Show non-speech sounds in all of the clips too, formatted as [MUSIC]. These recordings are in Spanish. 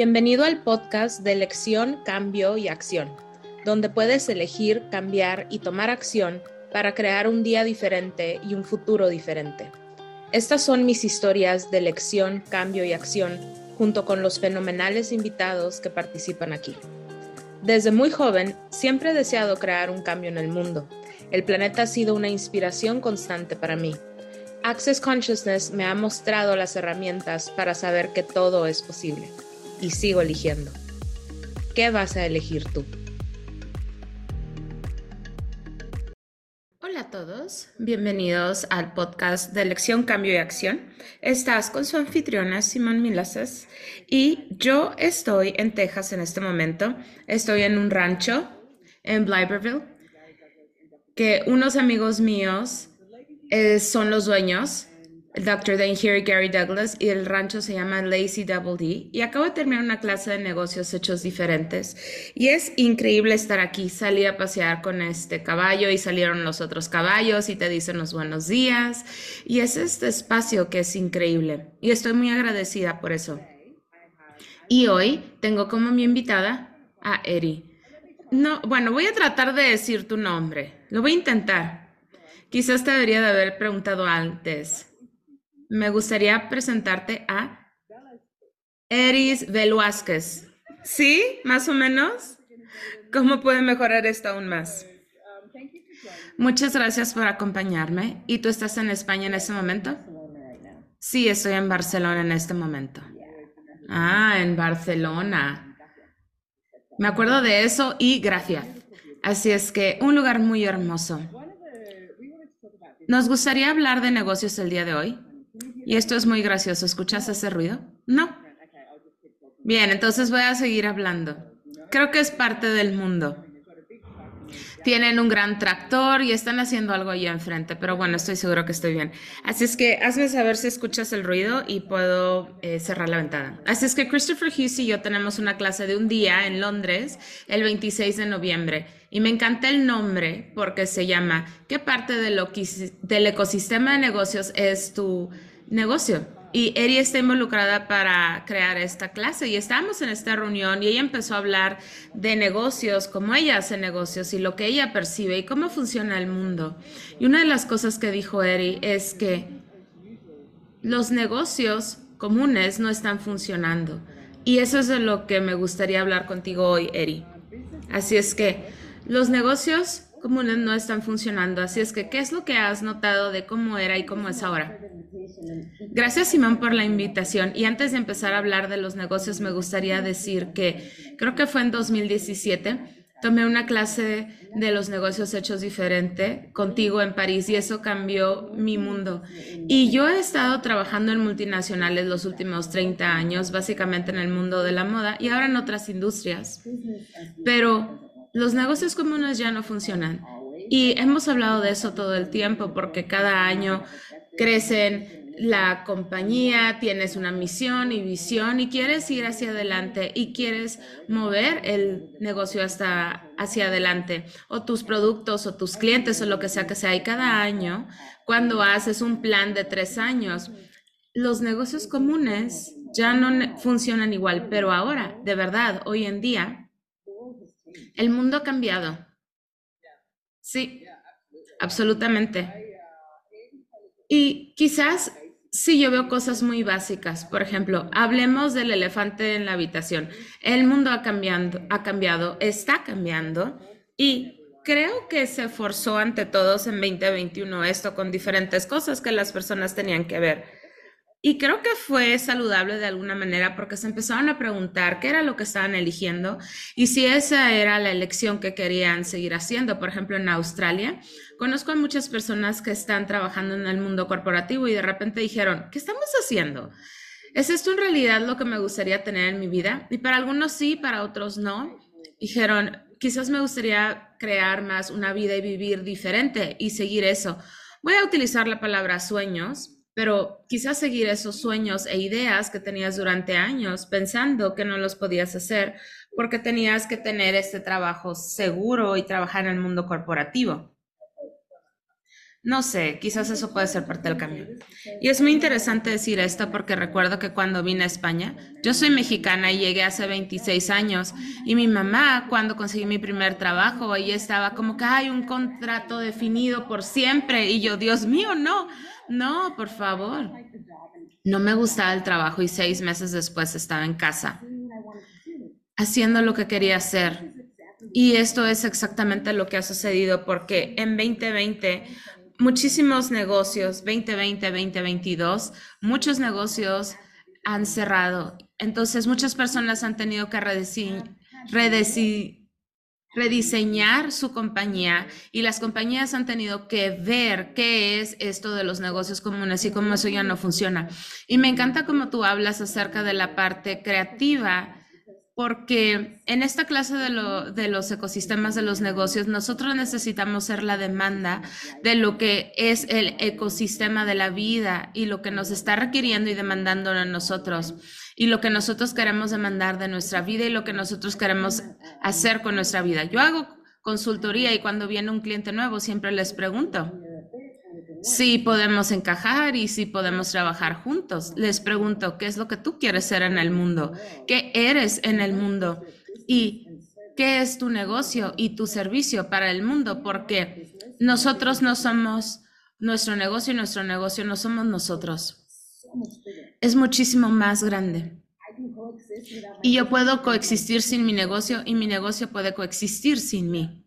Bienvenido al podcast de elección, cambio y acción, donde puedes elegir, cambiar y tomar acción para crear un día diferente y un futuro diferente. Estas son mis historias de elección, cambio y acción, junto con los fenomenales invitados que participan aquí. Desde muy joven, siempre he deseado crear un cambio en el mundo. El planeta ha sido una inspiración constante para mí. Access Consciousness me ha mostrado las herramientas para saber que todo es posible. Y sigo eligiendo. ¿Qué vas a elegir tú? Hola a todos, bienvenidos al podcast de Elección, Cambio y Acción. Estás con su anfitriona Simón Milases y yo estoy en Texas en este momento. Estoy en un rancho en Blyberville que unos amigos míos eh, son los dueños, el Dr. Dane Here Gary Douglas, y el rancho se llama Lazy Double D. Y acabo de terminar una clase de negocios hechos diferentes. Y es increíble estar aquí. Salí a pasear con este caballo y salieron los otros caballos y te dicen los buenos días. Y es este espacio que es increíble. Y estoy muy agradecida por eso. Y hoy tengo como mi invitada a Eri. No, bueno, voy a tratar de decir tu nombre. Lo voy a intentar. Quizás te debería de haber preguntado antes. Me gustaría presentarte a Eris Velázquez. ¿Sí? ¿Más o menos? ¿Cómo puede mejorar esto aún más? Muchas gracias por acompañarme. ¿Y tú estás en España en este momento? Sí, estoy en Barcelona en este momento. Ah, en Barcelona. Me acuerdo de eso y gracias. Así es que un lugar muy hermoso. Nos gustaría hablar de negocios el día de hoy. Y esto es muy gracioso. ¿Escuchas ese ruido? No. Bien, entonces voy a seguir hablando. Creo que es parte del mundo. Tienen un gran tractor y están haciendo algo allá enfrente, pero bueno, estoy seguro que estoy bien. Así es que hazme saber si escuchas el ruido y puedo eh, cerrar la ventana. Así es que Christopher Hughes y yo tenemos una clase de un día en Londres el 26 de noviembre. Y me encanta el nombre porque se llama ¿Qué parte de lo del ecosistema de negocios es tu negocio? Y Eri está involucrada para crear esta clase y estábamos en esta reunión y ella empezó a hablar de negocios, cómo ella hace negocios y lo que ella percibe y cómo funciona el mundo. Y una de las cosas que dijo Eri es que los negocios comunes no están funcionando. Y eso es de lo que me gustaría hablar contigo hoy, Eri. Así es que los negocios comunes no están funcionando. Así es que, ¿qué es lo que has notado de cómo era y cómo es ahora? Gracias Simón por la invitación. Y antes de empezar a hablar de los negocios, me gustaría decir que creo que fue en 2017, tomé una clase de los negocios hechos diferente contigo en París y eso cambió mi mundo. Y yo he estado trabajando en multinacionales los últimos 30 años, básicamente en el mundo de la moda y ahora en otras industrias. Pero los negocios comunes ya no funcionan. Y hemos hablado de eso todo el tiempo porque cada año crecen la compañía, tienes una misión y visión y quieres ir hacia adelante y quieres mover el negocio hasta hacia adelante o tus productos o tus clientes o lo que sea que sea. Y cada año, cuando haces un plan de tres años, los negocios comunes ya no funcionan igual, pero ahora, de verdad, hoy en día, el mundo ha cambiado. Sí, absolutamente. Y quizás sí yo veo cosas muy básicas. Por ejemplo, hablemos del elefante en la habitación. El mundo ha cambiado, ha cambiado, está cambiando y creo que se forzó ante todos en 2021 esto con diferentes cosas que las personas tenían que ver. Y creo que fue saludable de alguna manera porque se empezaron a preguntar qué era lo que estaban eligiendo y si esa era la elección que querían seguir haciendo. Por ejemplo, en Australia, conozco a muchas personas que están trabajando en el mundo corporativo y de repente dijeron, ¿qué estamos haciendo? ¿Es esto en realidad lo que me gustaría tener en mi vida? Y para algunos sí, para otros no. Dijeron, quizás me gustaría crear más una vida y vivir diferente y seguir eso. Voy a utilizar la palabra sueños pero quizás seguir esos sueños e ideas que tenías durante años pensando que no los podías hacer porque tenías que tener este trabajo seguro y trabajar en el mundo corporativo. No sé, quizás eso puede ser parte del cambio. Y es muy interesante decir esto porque recuerdo que cuando vine a España, yo soy mexicana y llegué hace 26 años y mi mamá cuando conseguí mi primer trabajo, ella estaba como que hay un contrato definido por siempre y yo, Dios mío, no, no, por favor. No me gustaba el trabajo y seis meses después estaba en casa haciendo lo que quería hacer. Y esto es exactamente lo que ha sucedido porque en 2020 muchísimos negocios, 2020, 2022, muchos negocios han cerrado. Entonces, muchas personas han tenido que rediseñar su compañía y las compañías han tenido que ver qué es esto de los negocios comunes y cómo eso ya no funciona. Y me encanta cómo tú hablas acerca de la parte creativa porque en esta clase de, de, los ecosistemas de los negocios, nosotros necesitamos ser la demanda de lo que es el ecosistema de la vida y lo que nos está requiriendo y demandando a nosotros, y lo que nosotros queremos demandar de nuestra vida y lo que nosotros queremos hacer con nuestra vida. Yo hago consultoría y cuando viene un cliente nuevo siempre les pregunto, si podemos encajar y si podemos trabajar juntos. Les pregunto, ¿qué es lo que tú quieres ser en el mundo? ¿Qué eres en el mundo? ¿Y qué es tu negocio y tu servicio para el mundo? Porque nosotros no somos nuestro negocio y nuestro negocio no somos nosotros. Es muchísimo más grande. Y yo puedo coexistir sin mi negocio y mi negocio puede coexistir sin mí.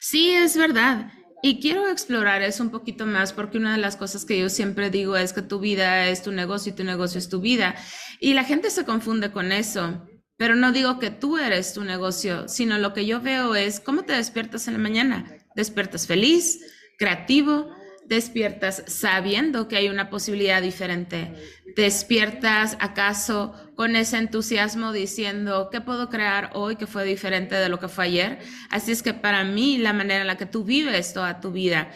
Sí, es verdad. Y quiero explorar eso un poquito más porque una de las cosas que yo siempre digo es que tu vida es tu negocio y tu negocio es tu vida. Y la gente se confunde con eso. Pero no digo que tú eres tu negocio, sino lo que yo veo es cómo te despiertas en la mañana. Despiertas feliz, creativo, despiertas sabiendo que hay una posibilidad diferente. Despiertas acaso con ese entusiasmo diciendo, ¿qué puedo crear hoy que fue diferente de lo que fue ayer? Así es que para mí la manera en la que tú vives toda tu vida,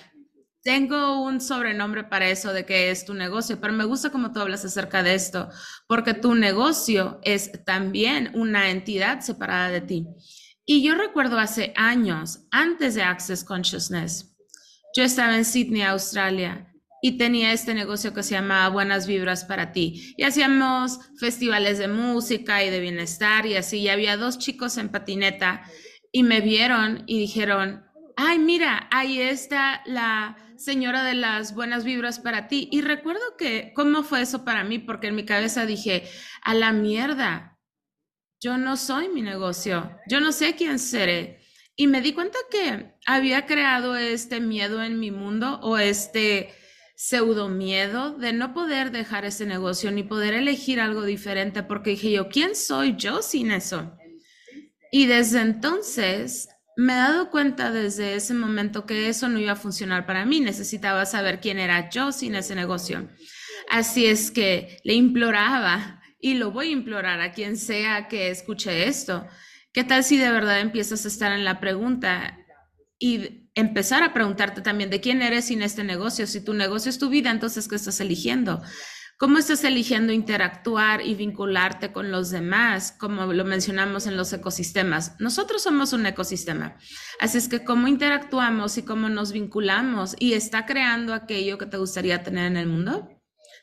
tengo un sobrenombre para eso de que es tu negocio, pero me gusta cómo tú hablas acerca de esto, porque tu negocio es también una entidad separada de ti. Y yo recuerdo hace años, antes de Access Consciousness, yo estaba en Sydney, Australia, y tenía este negocio que se llamaba Buenas Vibras para ti. Y hacíamos festivales de música y de bienestar y así. Y había dos chicos en patineta y me vieron y dijeron, ay, mira, ahí está la señora de las buenas vibras para ti. Y recuerdo que, ¿cómo fue eso para mí? Porque en mi cabeza dije, a la mierda, yo no soy mi negocio, yo no sé quién seré. Y me di cuenta que había creado este miedo en mi mundo o este pseudo miedo de no poder dejar ese negocio ni poder elegir algo diferente porque dije yo, ¿quién soy yo sin eso? Y desde entonces me he dado cuenta desde ese momento que eso no iba a funcionar para mí. Necesitaba saber quién era yo sin ese negocio. Así es que le imploraba y lo voy a implorar a quien sea que escuche esto. ¿Qué tal si de verdad empiezas a estar en la pregunta y empezar a preguntarte también de quién eres sin este negocio. Si tu negocio es tu vida, entonces, ¿qué estás eligiendo? ¿Cómo estás eligiendo interactuar y vincularte con los demás, como lo mencionamos en los ecosistemas? Nosotros somos un ecosistema. Así es que cómo interactuamos y cómo nos vinculamos y está creando aquello que te gustaría tener en el mundo,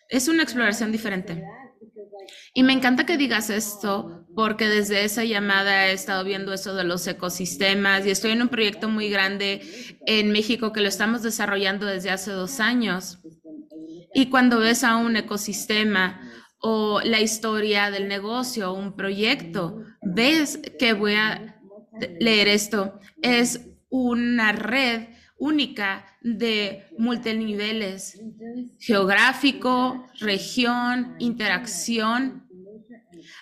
es una exploración diferente. Y me encanta que digas esto porque desde esa llamada he estado viendo eso de los ecosistemas y estoy en un proyecto muy grande en México que lo estamos desarrollando desde hace dos años. Y cuando ves a un ecosistema o la historia del negocio, un proyecto, ves que voy a leer esto, es una red única de multiniveles, geográfico, región, interacción,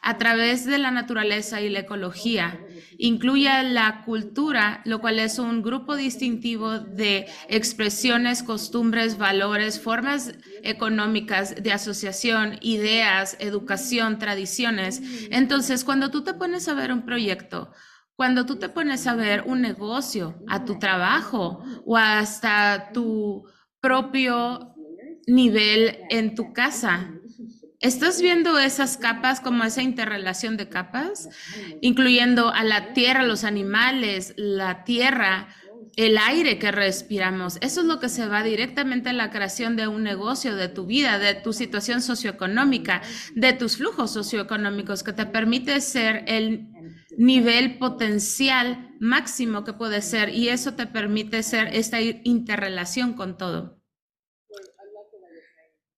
a través de la naturaleza y la ecología. Incluye la cultura, lo cual es un grupo distintivo de expresiones, costumbres, valores, formas económicas de asociación, ideas, educación, tradiciones. Entonces, cuando tú te pones a ver un proyecto, cuando tú te pones a ver un negocio, a tu trabajo o hasta tu propio nivel en tu casa, ¿Estás viendo esas capas como esa interrelación de capas, incluyendo a la tierra, los animales, la tierra, el aire que respiramos. Eso es lo que se va directamente a la creación de un negocio, de tu vida, de tu situación socioeconómica, de tus flujos socioeconómicos, que te permite ser el nivel potencial máximo que puede ser y eso te permite ser esta interrelación con todo.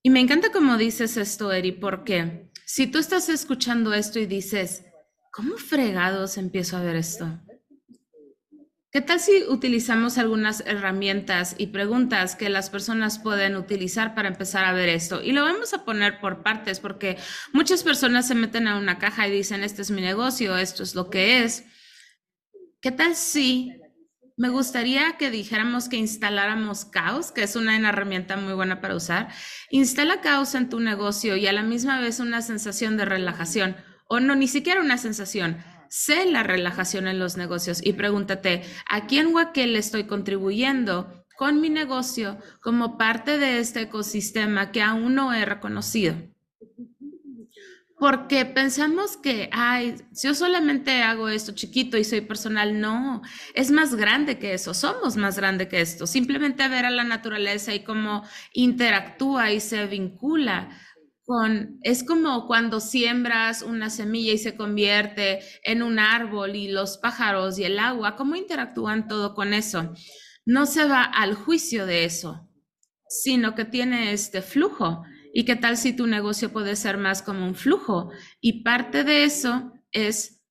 Y me encanta cómo dices esto, Eri, porque si tú estás escuchando esto y dices, ¿cómo fregados empiezo a ver esto? ¿Qué tal si utilizamos algunas herramientas y preguntas que las personas pueden utilizar para empezar a ver esto? Y lo vamos a poner por partes porque muchas personas se meten a una caja y dicen, este es mi negocio, esto es lo que es. ¿Qué tal si me gustaría que dijéramos que instaláramos caos, que es una herramienta muy buena para usar? Instala caos en tu negocio y a la misma vez una sensación de relajación, o no, ni siquiera una sensación sé la relajación en los negocios y pregúntate, ¿a quién o a qué le estoy contribuyendo con mi negocio como parte de este ecosistema que aún no he reconocido? Porque pensamos que, ay, yo solamente hago esto chiquito y soy personal. No, es más grande que eso, somos más grande que esto. Simplemente ver a la naturaleza y cómo interactúa y se vincula es como cuando siembras una semilla y se convierte en un árbol y los pájaros y el agua, ¿cómo interactúan todo con eso? No se va al juicio de eso, sino que tiene este flujo. ¿Y qué tal si tu negocio puede ser más como un flujo? Y parte de eso es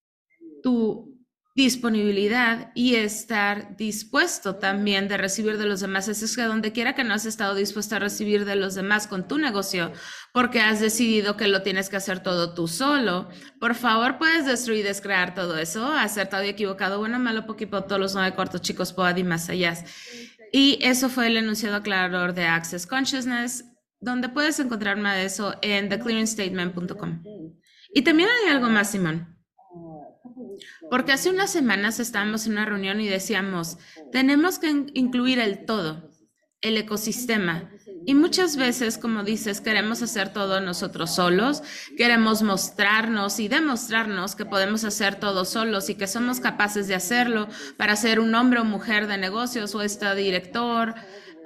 tu disponibilidad y estar dispuesto también de recibir de los demás. es que donde quiera que no has estado dispuesto a recibir de los demás con tu negocio, porque has decidido que lo tienes que hacer todo tú solo, por favor puedes destruir y descrear todo eso, acertado y equivocado, bueno, malo, poquito, todos los nueve cortos chicos, pod y más allá. Y eso fue el enunciado aclarador de Access Consciousness, donde puedes encontrar más de eso en theclearingstatement.com. Y también hay algo más, Simón. Porque hace unas semanas estábamos en una reunión y decíamos, tenemos que incluir el todo, el ecosistema. Y muchas veces, como dices, queremos hacer todo nosotros solos, queremos mostrarnos y demostrarnos que podemos hacer todo solos y que somos capaces de hacerlo para ser un hombre o mujer de negocios o este director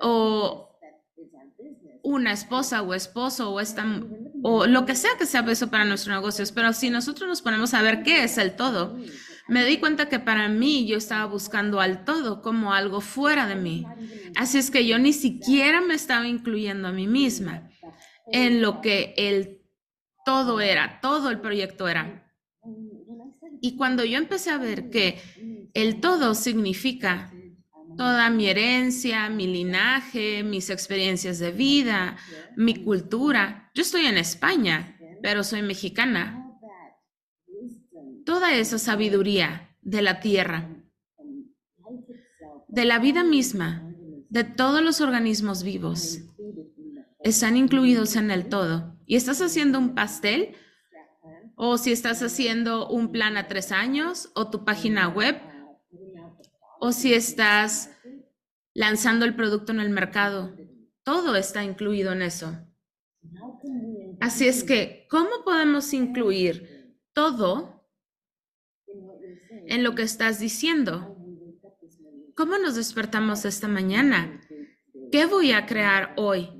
o una esposa o esposo o esta o lo que sea que sea eso para nuestros negocios, pero si nosotros nos ponemos a ver qué es el todo, me di cuenta que para mí yo estaba buscando al todo como algo fuera de mí. Así es que yo ni siquiera me estaba incluyendo a mí misma en lo que el todo era, todo el proyecto era. Y cuando yo empecé a ver que el todo significa toda mi herencia, mi linaje, mis experiencias de vida, mi cultura. Yo estoy en España, pero soy mexicana. Toda esa sabiduría de la tierra, de la vida misma, de todos los organismos vivos, están incluidos en el todo. Y estás haciendo un pastel, o si estás haciendo un plan a tres años, o tu página web, o si estás lanzando el producto en el mercado. Todo está incluido en eso. Así es que, ¿cómo podemos incluir todo en lo que estás diciendo? ¿Cómo nos despertamos esta mañana? ¿Qué voy a crear hoy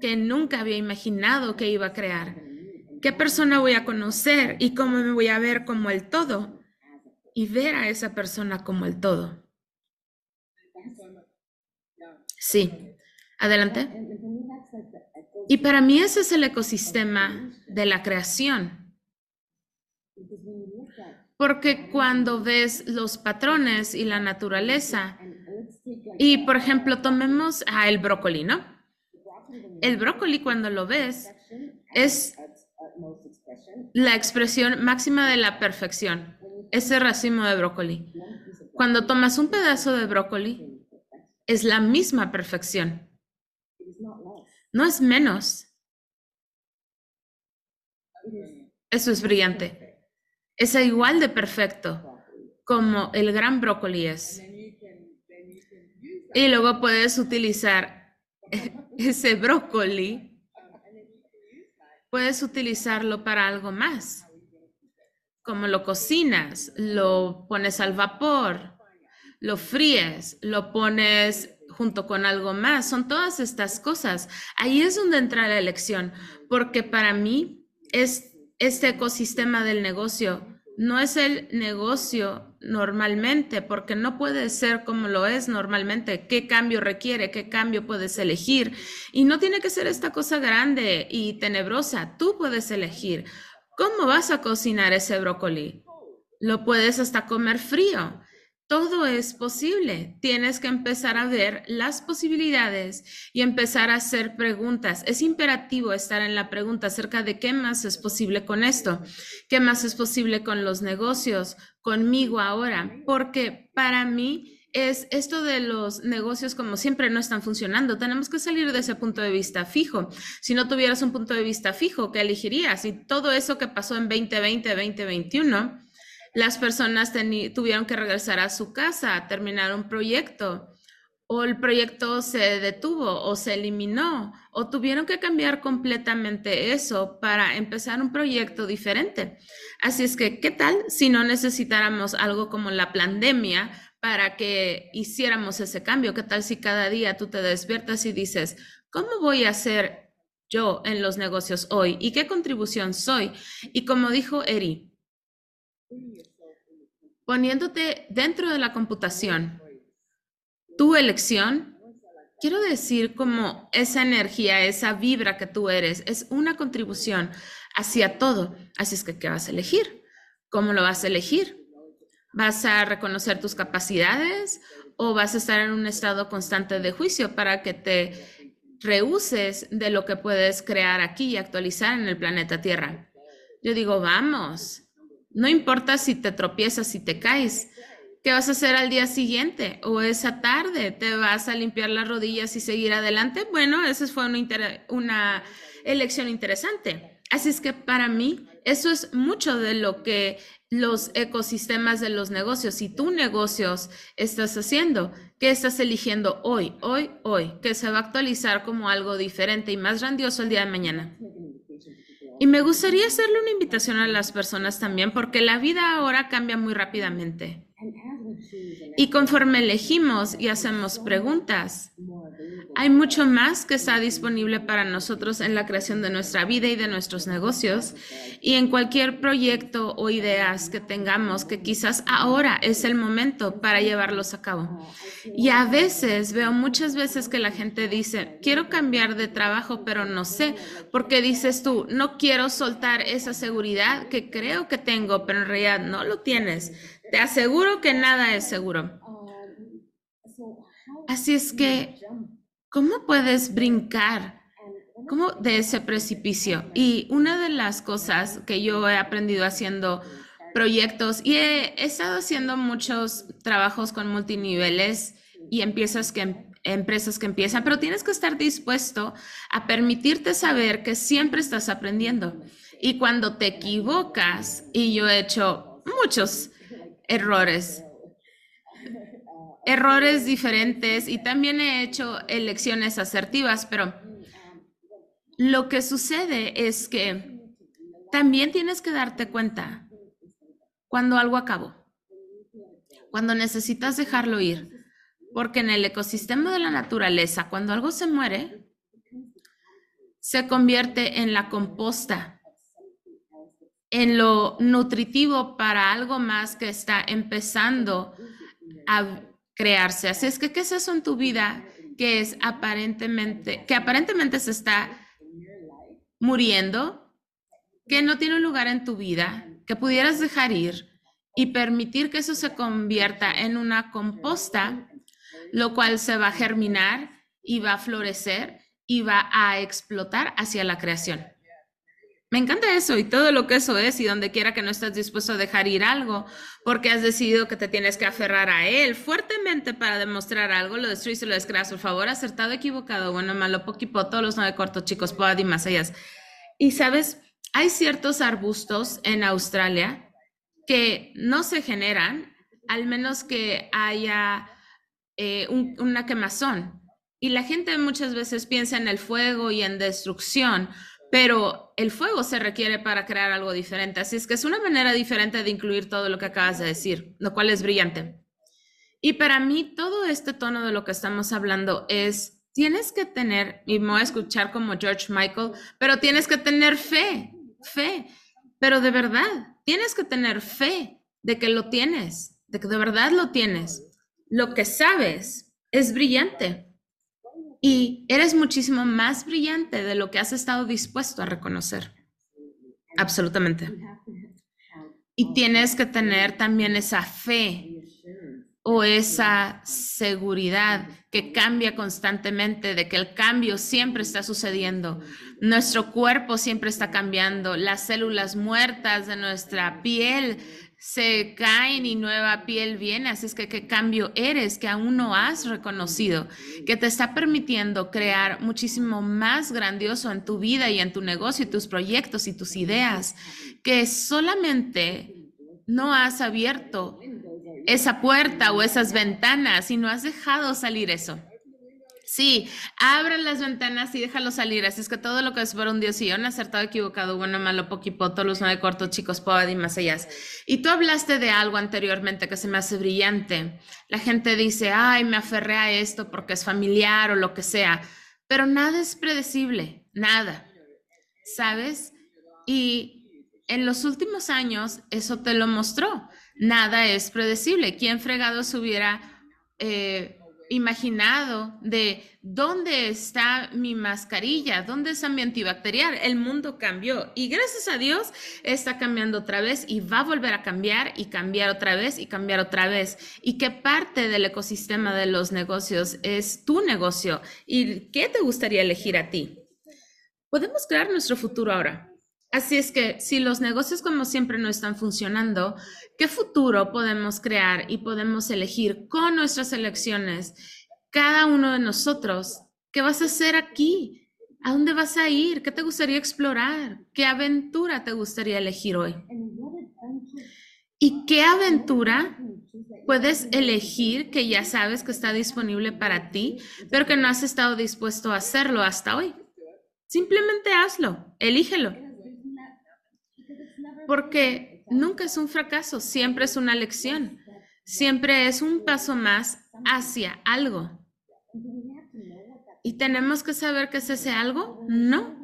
que nunca había imaginado que iba a crear? ¿Qué persona voy a conocer y cómo me voy a ver como el todo? Y ver a esa persona como el todo. Sí, adelante. Y para mí ese es el ecosistema de la creación. Porque cuando ves los patrones y la naturaleza, y por ejemplo, tomemos a el brócoli, ¿no? El brócoli cuando lo ves es la expresión máxima de la perfección, ese racimo de brócoli. Cuando tomas un pedazo de brócoli, es la misma perfección. No es menos. Eso es brillante. Es igual de perfecto como el gran brócoli es. Y luego puedes utilizar [LAUGHS] ese brócoli, puedes utilizarlo para algo más. Como lo cocinas, lo pones al vapor, lo fríes, lo pones junto con algo más, son todas estas cosas. Ahí es donde entra la elección, porque para mí es este ecosistema del negocio no es el negocio normalmente, porque no puede ser como lo es normalmente. ¿Qué cambio requiere? ¿Qué cambio puedes elegir? Y no tiene que ser esta cosa grande y tenebrosa. Tú puedes elegir. ¿Cómo vas a cocinar ese brócoli? Lo puedes hasta comer frío. Todo es posible. Tienes que empezar a ver las posibilidades y empezar a hacer preguntas. Es imperativo estar en la pregunta acerca de qué más es posible con esto, qué más es posible con los negocios, conmigo ahora, porque para mí es esto de los negocios como siempre no están funcionando. Tenemos que salir de ese punto de vista fijo. Si no tuvieras un punto de vista fijo, ¿qué elegirías? Y todo eso que pasó en 2020, 2021 las personas tuvieron que regresar a su casa terminar un proyecto o el proyecto se detuvo o se eliminó o tuvieron que cambiar completamente eso para empezar un proyecto diferente. Así es que, ¿qué tal si no necesitáramos algo como la pandemia para que hiciéramos ese cambio? ¿Qué tal si cada día tú te despiertas y dices, ¿cómo voy a hacer yo en los negocios hoy? ¿Y qué contribución soy? Y como dijo Eri, poniéndote dentro de la computación, tu elección, quiero decir como esa energía, esa vibra que tú eres, es una contribución hacia todo. Así es que, ¿qué vas a elegir? ¿Cómo lo vas a elegir? ¿Vas a reconocer tus capacidades o vas a estar en un estado constante de juicio para que te rehuses de lo que puedes crear aquí y actualizar en el planeta Tierra? Yo digo, vamos, no importa si te tropiezas, si te caes. ¿Qué vas a hacer al día siguiente o esa tarde? ¿Te vas a limpiar las rodillas y seguir adelante? Bueno, esa fue una, elección interesante. Así es que para mí eso es mucho de lo que los ecosistemas de los negocios y tú negocios estás haciendo, ¿qué estás eligiendo hoy, hoy, hoy, que se va a actualizar como algo diferente y más grandioso el día de mañana. Y me gustaría hacerle una invitación a las personas también, porque la vida ahora cambia muy rápidamente. Y conforme elegimos y hacemos preguntas, hay mucho más que está disponible para nosotros en la creación de nuestra vida y de nuestros negocios y en cualquier proyecto o ideas que tengamos que quizás ahora es el momento para llevarlos a cabo. Y a veces veo muchas veces que la gente dice, quiero cambiar de trabajo, pero no sé, porque dices tú, no quiero soltar esa seguridad que creo que tengo, pero en realidad no lo tienes. Te aseguro que nada es seguro. Así es que, ¿cómo puedes brincar? ¿Cómo de ese precipicio? Y una de las cosas que yo he aprendido haciendo proyectos y he, estado haciendo muchos trabajos con multiniveles y que empresas que empiezan, pero tienes que estar dispuesto a permitirte saber que siempre estás aprendiendo. Y cuando te equivocas, y yo he hecho muchos errores. Errores diferentes y también he hecho elecciones asertivas, pero lo que sucede es que también tienes que darte cuenta cuando algo acabó, cuando necesitas dejarlo ir, porque en el ecosistema de la naturaleza, cuando algo se muere, se convierte en la composta en lo nutritivo para algo más que está empezando a crearse. Así es que, ¿qué es eso en tu vida que es aparentemente, que aparentemente se está muriendo, que no tiene un lugar en tu vida, que pudieras dejar ir y permitir que eso se convierta en una composta, lo cual se va a germinar y va a florecer y va a explotar hacia la creación. Me encanta eso y todo lo que eso es y donde quiera que no estés dispuesto a dejar ir algo porque has decidido que te tienes que aferrar a él fuertemente para demostrar algo, lo destruyes y lo descreas. Por favor, acertado, equivocado, bueno, malo, poquipo, todos los nueve cortos chicos, pod y más allá. Y sabes, hay ciertos arbustos en Australia que no se generan al menos que haya eh, una quemazón. Y la gente muchas veces piensa en el fuego y en destrucción, pero el fuego se requiere para crear algo diferente. Así es que es una manera diferente de incluir todo lo que acabas de decir, lo cual es brillante. Y para mí todo este tono de lo que estamos hablando es, tienes que tener, y me voy a escuchar como George Michael, pero tienes que tener fe, fe, pero de verdad, tienes que tener fe de que lo tienes, de que de verdad lo tienes. Lo que sabes es brillante y eres muchísimo más brillante de lo que has estado dispuesto a reconocer. Absolutamente. Y tienes que tener también esa fe o esa seguridad que cambia constantemente, de que el cambio siempre está sucediendo. Nuestro cuerpo siempre está cambiando, las células muertas de nuestra piel se caen y nueva piel viene. Así es que qué cambio eres que aún no has reconocido, que te está permitiendo crear muchísimo más grandioso en tu vida y en tu negocio y tus proyectos y tus ideas, que solamente no has abierto esa puerta o esas ventanas y no has dejado salir eso. Sí, abre las ventanas y déjalo salir. Así es que todo lo que es por un Dios y un acertado, equivocado, bueno, malo, poquipo, todos los nueve cortos, chicos, poad y más allá. Y tú hablaste de algo anteriormente que se me hace brillante. La gente dice, ay, me aferré a esto porque es familiar o lo que sea. Pero nada es predecible, nada. ¿Sabes? Y en los últimos años eso te lo mostró nada es predecible. ¿Quién fregado se hubiera eh, imaginado de dónde está mi mascarilla? ¿Dónde está mi antibacterial? El mundo cambió y gracias a Dios está cambiando otra vez y va a volver a cambiar y cambiar otra vez y cambiar otra vez. Y qué parte del ecosistema de los negocios es tu negocio y qué te gustaría elegir a ti. Podemos crear nuestro futuro ahora. Así es que si los negocios como siempre no están funcionando, ¿qué futuro podemos crear y podemos elegir con nuestras elecciones? Cada uno de nosotros, ¿qué vas a hacer aquí? ¿A dónde vas a ir? ¿Qué te gustaría explorar? ¿Qué aventura te gustaría elegir hoy? ¿Y qué aventura puedes elegir que ya sabes que está disponible para ti, pero que no has estado dispuesto a hacerlo hasta hoy? Simplemente hazlo, elígelo porque nunca es un fracaso, siempre es una lección, siempre es un paso más hacia algo. ¿Y tenemos que saber qué es ese algo? No,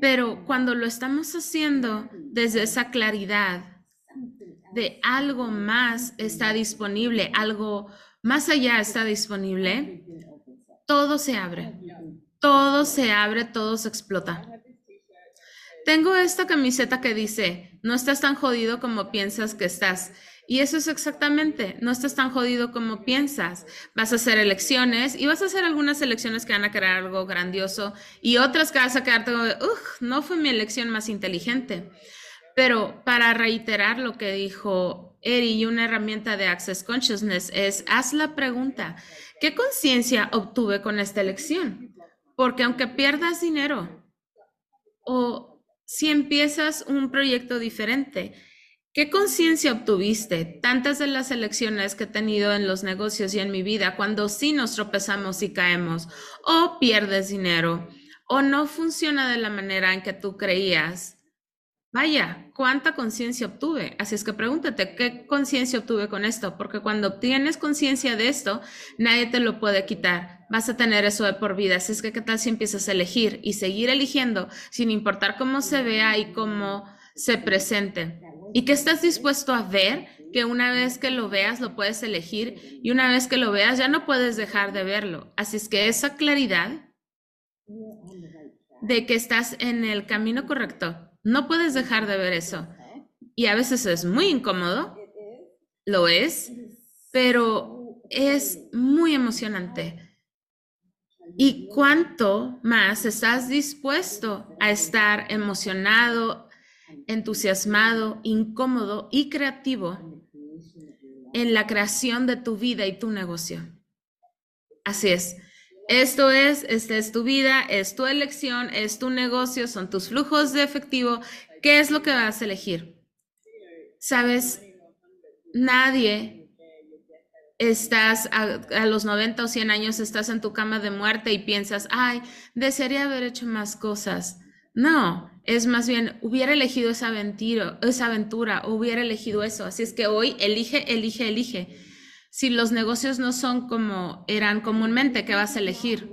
pero cuando lo estamos haciendo desde esa claridad de algo más está disponible, algo más allá está disponible, todo se abre, todo se abre, todo se explota. Tengo esta camiseta que dice, no estás tan jodido como piensas que estás. Y eso es exactamente, no estás tan jodido como piensas. Vas a hacer elecciones y vas a hacer algunas elecciones que van a crear algo grandioso y otras que vas a quedarte como, no fue mi elección más inteligente. Pero para reiterar lo que dijo Eri y una herramienta de Access Consciousness es, haz la pregunta, ¿qué conciencia obtuve con esta elección? Porque aunque pierdas dinero o si empiezas un proyecto diferente? ¿Qué conciencia obtuviste? Tantas de las elecciones que he tenido en los negocios y en mi vida, cuando sí nos tropezamos y caemos, o pierdes dinero, o no funciona de la manera en que tú creías, Vaya, ¿cuánta conciencia obtuve? Así es que pregúntate, ¿qué conciencia obtuve con esto? Porque cuando obtienes conciencia de esto, nadie te lo puede quitar. Vas a tener eso de por vida. Así es que, ¿qué tal si empiezas a elegir y seguir eligiendo sin importar cómo se vea y cómo se presente? ¿Y qué estás dispuesto a ver? Que una vez que lo veas, lo puedes elegir y una vez que lo veas, ya no puedes dejar de verlo. Así es que esa claridad de que estás en el camino correcto no puedes dejar de ver eso. Y a veces es muy incómodo, lo es, pero es muy emocionante. ¿Y cuánto más estás dispuesto a estar emocionado, entusiasmado, incómodo y creativo en la creación de tu vida y tu negocio? Así es. Esto es, esta es tu vida, es tu elección, es tu negocio, son tus flujos de efectivo. ¿Qué es lo que vas a elegir? Sabes, nadie estás a, los 90 o 100 años, estás en tu cama de muerte y piensas, ay, desearía haber hecho más cosas. No, es más bien, hubiera elegido esa aventura, esa aventura, hubiera elegido eso. Así es que hoy elige, elige, elige. Si los negocios no son como eran comúnmente, ¿qué vas a elegir?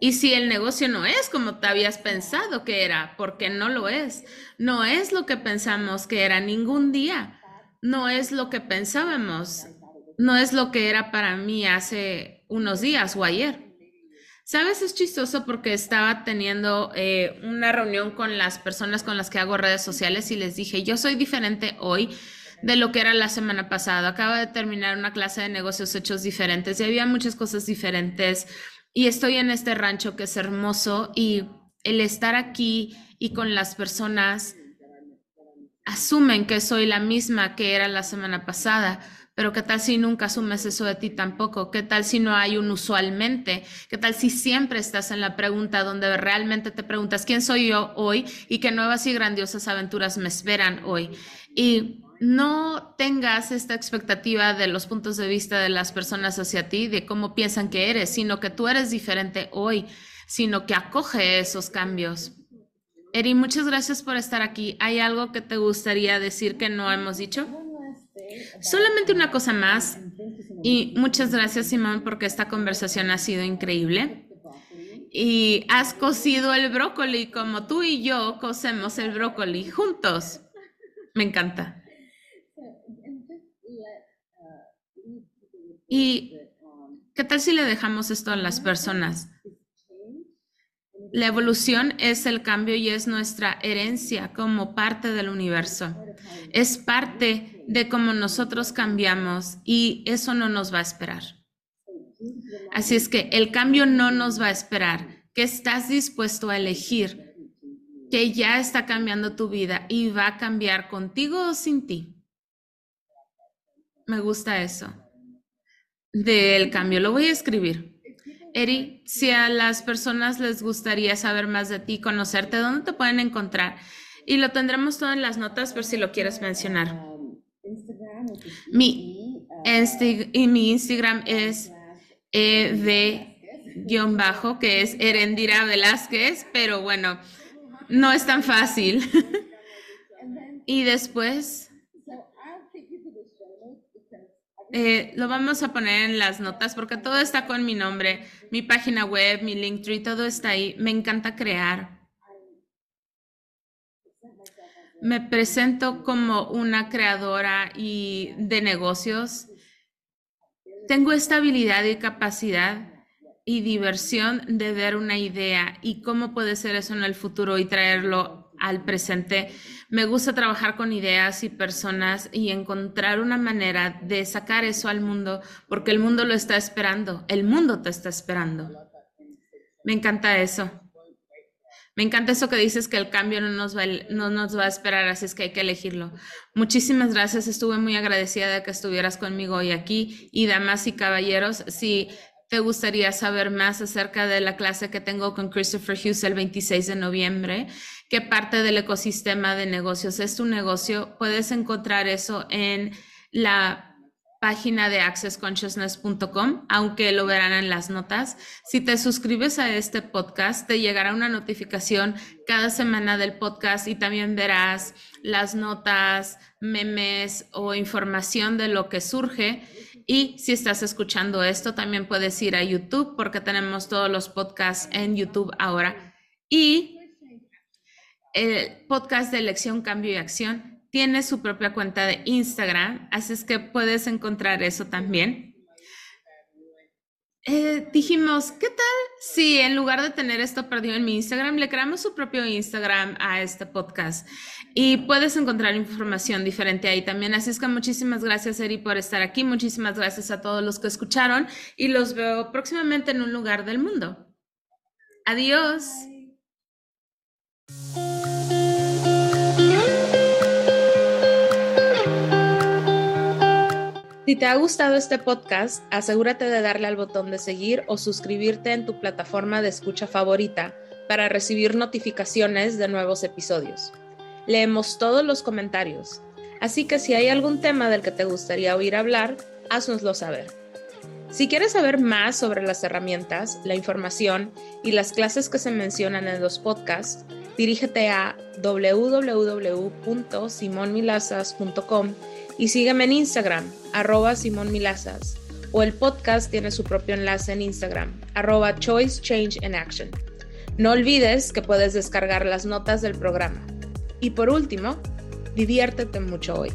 Y si el negocio no es como te habías pensado que era, porque no lo es, no es lo que pensamos que era ningún día, no es lo que pensábamos, no es lo que era para mí hace unos días o ayer. Sabes, es chistoso porque estaba teniendo eh, una reunión con las personas con las que hago redes sociales y les dije, yo soy diferente hoy de lo que era la semana pasada. Acabo de terminar una clase de negocios hechos diferentes y había muchas cosas diferentes y estoy en este rancho que es hermoso y el estar aquí y con las personas asumen que soy la misma que era la semana pasada, pero ¿qué tal si nunca asumes eso de ti tampoco? ¿Qué tal si no hay un usualmente? ¿Qué tal si siempre estás en la pregunta donde realmente te preguntas quién soy yo hoy y qué nuevas y grandiosas aventuras me esperan hoy? Y no tengas esta expectativa de los puntos de vista de las personas hacia ti, de cómo piensan que eres, sino que tú eres diferente hoy, sino que acoge esos cambios. Eri, muchas gracias por estar aquí. ¿Hay algo que te gustaría decir que no hemos dicho? Solamente una cosa más. Y muchas gracias, Simón, porque esta conversación ha sido increíble. Y has cocido el brócoli como tú y yo cocemos el brócoli juntos. Me encanta. ¿Y qué tal si le dejamos esto a las personas? La evolución es el cambio y es nuestra herencia como parte del universo. Es parte de cómo nosotros cambiamos y eso no nos va a esperar. Así es que el cambio no nos va a esperar. ¿Qué estás dispuesto a elegir? Que ya está cambiando tu vida y va a cambiar contigo o sin ti. Me gusta eso del cambio. Lo voy a escribir. Eri, si a las personas les gustaría saber más de ti, conocerte, ¿dónde te pueden encontrar? Y lo tendremos todo en las notas por si lo quieres mencionar. Mi, y mi Instagram es ed-bajo, que es Erendira Velázquez, pero bueno, no es tan fácil. [LAUGHS] y después Eh, lo vamos a poner en las notas porque todo está con mi nombre, mi página web, mi Linktree, todo está ahí. Me encanta crear. Me presento como una creadora y de negocios. Tengo esta habilidad y capacidad y diversión de ver una idea y cómo puede ser eso en el futuro y traerlo al presente. Me gusta trabajar con ideas y personas y encontrar una manera de sacar eso al mundo porque el mundo lo está esperando, el mundo te está esperando. Me encanta eso. Me encanta eso que dices que el cambio no nos, va, no nos va a esperar, así es que hay que elegirlo. Muchísimas gracias, estuve muy agradecida de que estuvieras conmigo hoy aquí. Y damas y caballeros, si te gustaría saber más acerca de la clase que tengo con Christopher Hughes el 26 de noviembre, qué parte del ecosistema de negocios es tu negocio, puedes encontrar eso en la página de accessconsciousness.com, aunque lo verán en las notas. Si te suscribes a este podcast, te llegará una notificación cada semana del podcast y también verás las notas, memes o información de lo que surge. Y si estás escuchando esto, también puedes ir a YouTube porque tenemos todos los podcasts en YouTube ahora. Y el podcast de elección, cambio y acción tiene su propia cuenta de Instagram, así es que puedes encontrar eso también. Eh, dijimos, ¿qué tal si en lugar de tener esto perdido en mi Instagram, le creamos su propio Instagram a este podcast? Y puedes encontrar información diferente ahí también. Así es que muchísimas gracias, Eri, por estar aquí. Muchísimas gracias a todos los que escucharon y los veo próximamente en un lugar del mundo. Adiós. Si te ha gustado este podcast, asegúrate de darle al botón de seguir o suscribirte en tu plataforma de escucha favorita para recibir notificaciones de nuevos episodios. Leemos todos los comentarios, así que si hay algún tema del que te gustaría oír hablar, haznoslo saber. Si quieres saber más sobre las herramientas, la información y las clases que se mencionan en los podcasts, dirígete a www.simonmilazas.com y sígueme en Instagram, arroba simonmilazas, o el podcast tiene su propio enlace en Instagram, arroba Choice Change in Action. No olvides que puedes descargar las notas del programa. Y por último, diviértete mucho hoy.